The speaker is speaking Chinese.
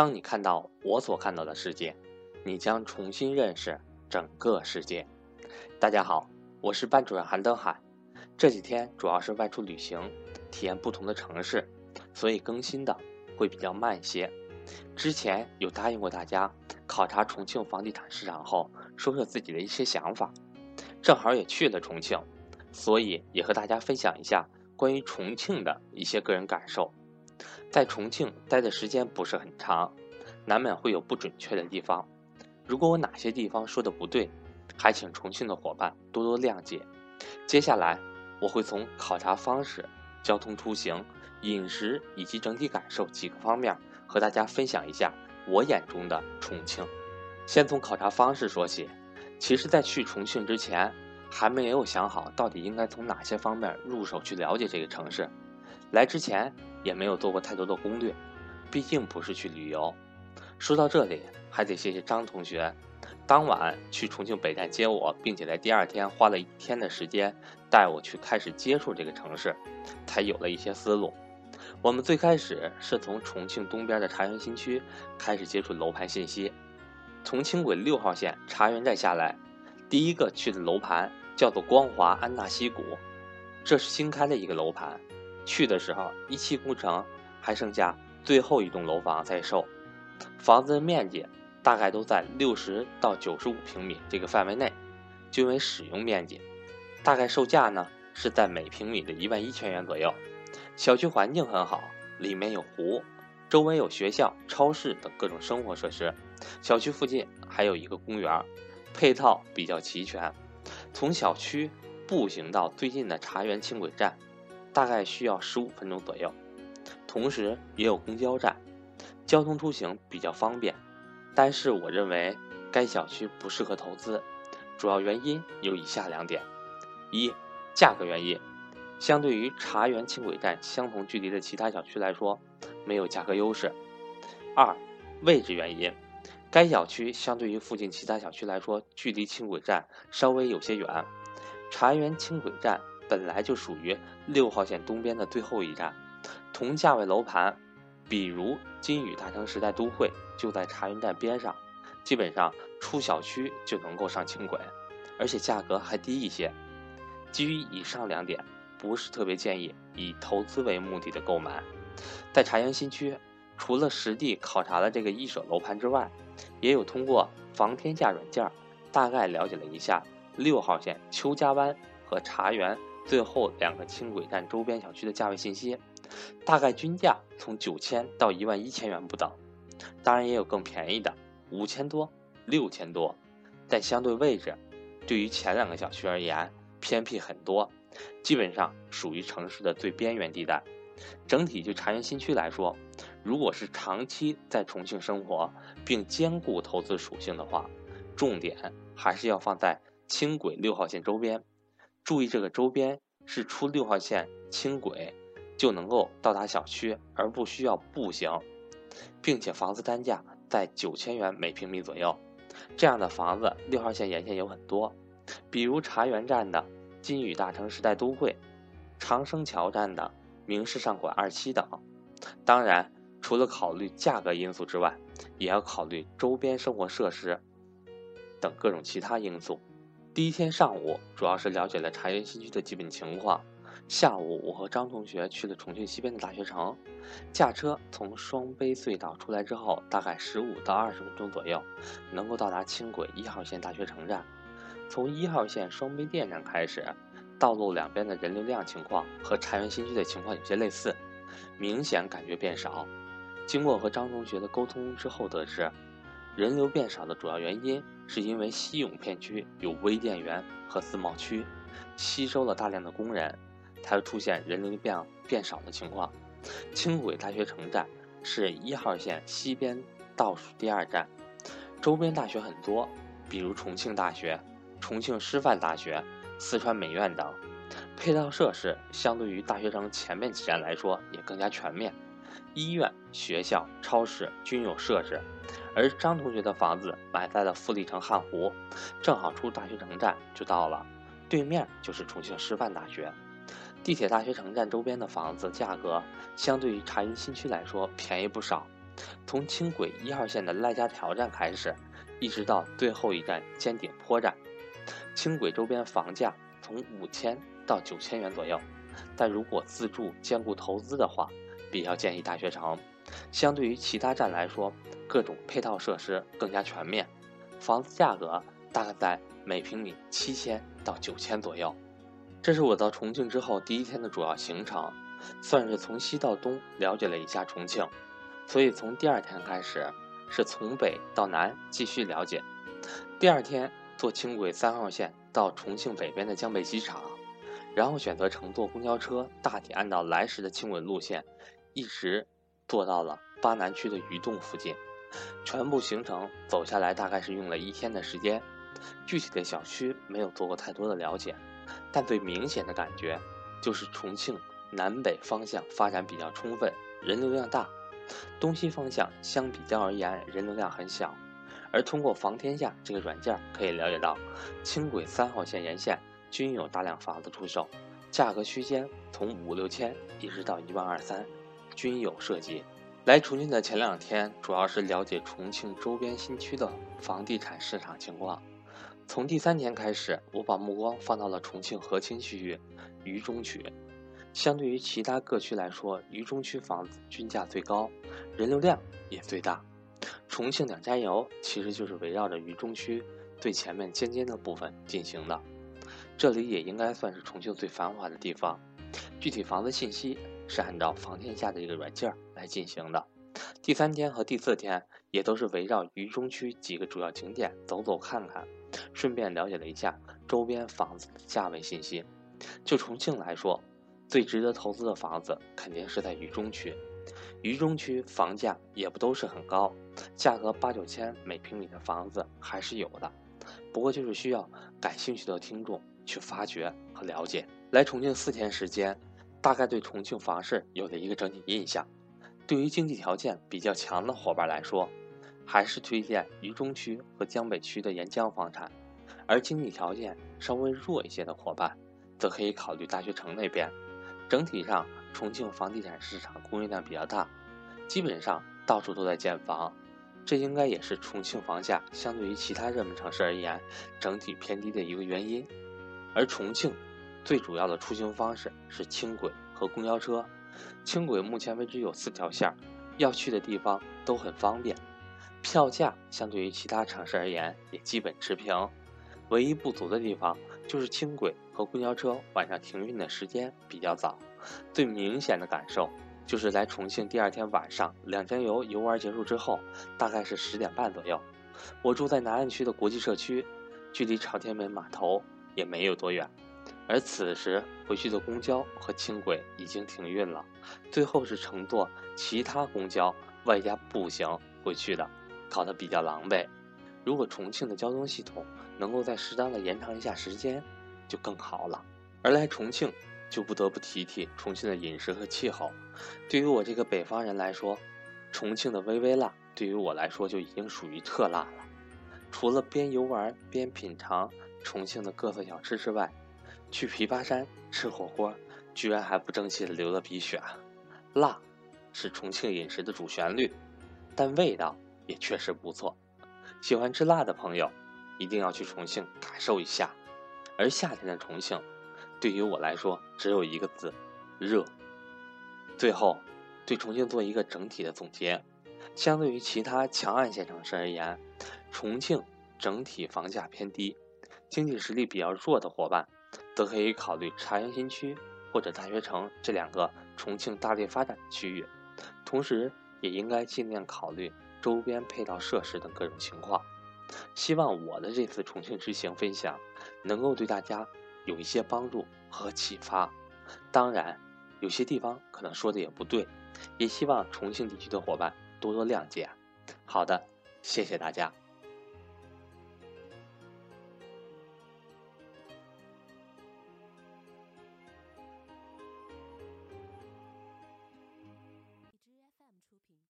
当你看到我所看到的世界，你将重新认识整个世界。大家好，我是班主任韩登海。这几天主要是外出旅行，体验不同的城市，所以更新的会比较慢一些。之前有答应过大家考察重庆房地产市场后，说说自己的一些想法。正好也去了重庆，所以也和大家分享一下关于重庆的一些个人感受。在重庆待的时间不是很长，难免会有不准确的地方。如果我哪些地方说的不对，还请重庆的伙伴多多谅解。接下来我会从考察方式、交通出行、饮食以及整体感受几个方面和大家分享一下我眼中的重庆。先从考察方式说起。其实，在去重庆之前，还没有想好到底应该从哪些方面入手去了解这个城市。来之前。也没有做过太多的攻略，毕竟不是去旅游。说到这里，还得谢谢张同学，当晚去重庆北站接我，并且在第二天花了一天的时间带我去开始接触这个城市，才有了一些思路。我们最开始是从重庆东边的茶园新区开始接触楼盘信息，从轻轨六号线茶园站下来，第一个去的楼盘叫做光华安纳西谷，这是新开的一个楼盘。去的时候，一期工程还剩下最后一栋楼房在售，房子的面积大概都在六十到九十五平米这个范围内，均为使用面积。大概售价呢是在每平米的一万一千元左右。小区环境很好，里面有湖，周围有学校、超市等各种生活设施。小区附近还有一个公园，配套比较齐全。从小区步行到最近的茶园轻轨站。大概需要十五分钟左右，同时也有公交站，交通出行比较方便。但是我认为该小区不适合投资，主要原因有以下两点：一、价格原因，相对于茶园轻轨站相同距离的其他小区来说，没有价格优势；二、位置原因，该小区相对于附近其他小区来说，距离轻轨站稍微有些远，茶园轻轨站。本来就属于六号线东边的最后一站，同价位楼盘，比如金宇大城时代都会就在茶园站边上，基本上出小区就能够上轻轨，而且价格还低一些。基于以上两点，不是特别建议以投资为目的的购买。在茶园新区，除了实地考察了这个一手楼盘之外，也有通过房天价软件大概了解了一下六号线邱家湾和茶园。最后两个轻轨站周边小区的价位信息，大概均价从九千到一万一千元不等，当然也有更便宜的，五千多、六千多。但相对位置，对于前两个小区而言偏僻很多，基本上属于城市的最边缘地带。整体就茶园新区来说，如果是长期在重庆生活并兼顾投资属性的话，重点还是要放在轻轨六号线周边。注意，这个周边是出六号线轻轨就能够到达小区，而不需要步行，并且房子单价在九千元每平米左右。这样的房子，六号线沿线有很多，比如茶园站的金宇大城时代都会，长生桥站的明仕上馆二期等。当然，除了考虑价格因素之外，也要考虑周边生活设施等各种其他因素。第一天上午，主要是了解了茶园新区的基本情况。下午，我和张同学去了重庆西边的大学城，驾车从双碑隧道出来之后，大概十五到二十分钟左右，能够到达轻轨一号线大学城站。从一号线双碑店站开始，道路两边的人流量情况和茶园新区的情况有些类似，明显感觉变少。经过和张同学的沟通之后，得知。人流变少的主要原因，是因为西永片区有微电源和自贸区，吸收了大量的工人，才会出现人流变变少的情况。轻轨大学城站是一号线西边倒数第二站，周边大学很多，比如重庆大学、重庆师范大学、四川美院等，配套设施相对于大学城前面几站来说也更加全面，医院、学校、超市均有设置。而张同学的房子买在了富力城汉湖，正好出大学城站就到了，对面就是重庆师范大学。地铁大学城站周边的房子价格相对于茶园新区来说便宜不少，从轻轨一号线的赖家桥站开始，一直到最后一站尖顶坡站，轻轨周边房价从五千到九千元左右。但如果自住兼顾投资的话，比较建议大学城。相对于其他站来说，各种配套设施更加全面，房子价格大概在每平米七千到九千左右。这是我到重庆之后第一天的主要行程，算是从西到东了解了一下重庆。所以从第二天开始，是从北到南继续了解。第二天坐轻轨三号线到重庆北边的江北机场，然后选择乘坐公交车，大体按照来时的轻轨路线，一直坐到了巴南区的鱼洞附近。全部行程走下来大概是用了一天的时间，具体的小区没有做过太多的了解。但最明显的感觉，就是重庆南北方向发展比较充分，人流量大；东西方向相比较而言，人流量很小。而通过房天下这个软件可以了解到，轻轨三号线沿线均有大量房子出售，价格区间从五六千一直到一万二三，均有涉及。来重庆的前两天，主要是了解重庆周边新区的房地产市场情况。从第三天开始，我把目光放到了重庆核心区域渝中区。相对于其他各区来说，渝中区房子均价最高，人流量也最大。重庆两加油其实就是围绕着渝中区最前面尖尖的部分进行的。这里也应该算是重庆最繁华的地方。具体房子信息是按照房天下的这个软件来进行的。第三天和第四天也都是围绕渝中区几个主要景点走走看看。顺便了解了一下周边房子的价位信息。就重庆来说，最值得投资的房子肯定是在渝中区。渝中区房价也不都是很高，价格八九千每平米的房子还是有的。不过就是需要感兴趣的听众去发掘和了解。来重庆四天时间，大概对重庆房市有了一个整体印象。对于经济条件比较强的伙伴来说，还是推荐渝中区和江北区的沿江房产，而经济条件稍微弱一些的伙伴，则可以考虑大学城那边。整体上，重庆房地产市场供应量比较大，基本上到处都在建房，这应该也是重庆房价相对于其他热门城市而言整体偏低的一个原因。而重庆最主要的出行方式是轻轨和公交车，轻轨目前为止有四条线，要去的地方都很方便。票价相对于其他城市而言也基本持平，唯一不足的地方就是轻轨和公交车晚上停运的时间比较早。最明显的感受就是来重庆第二天晚上两江游游玩结束之后，大概是十点半左右，我住在南岸区的国际社区，距离朝天门码头也没有多远，而此时回去的公交和轻轨已经停运了，最后是乘坐其他公交外加步行回去的。搞得比较狼狈，如果重庆的交通系统能够再适当的延长一下时间，就更好了。而来重庆，就不得不提提重庆的饮食和气候。对于我这个北方人来说，重庆的微微辣对于我来说就已经属于特辣了。除了边游玩边品尝重庆的各色小吃之外，去琵琶山吃火锅，居然还不争气的流了鼻血。辣，是重庆饮食的主旋律，但味道。也确实不错，喜欢吃辣的朋友一定要去重庆感受一下。而夏天的重庆，对于我来说只有一个字：热。最后，对重庆做一个整体的总结：相对于其他强岸线城市而言，重庆整体房价偏低，经济实力比较弱的伙伴，则可以考虑朝阳新区或者大学城这两个重庆大力发展区域，同时也应该尽量考虑。周边配套设施等各种情况，希望我的这次重庆之行分享能够对大家有一些帮助和启发。当然，有些地方可能说的也不对，也希望重庆地区的伙伴多多谅解。好的，谢谢大家。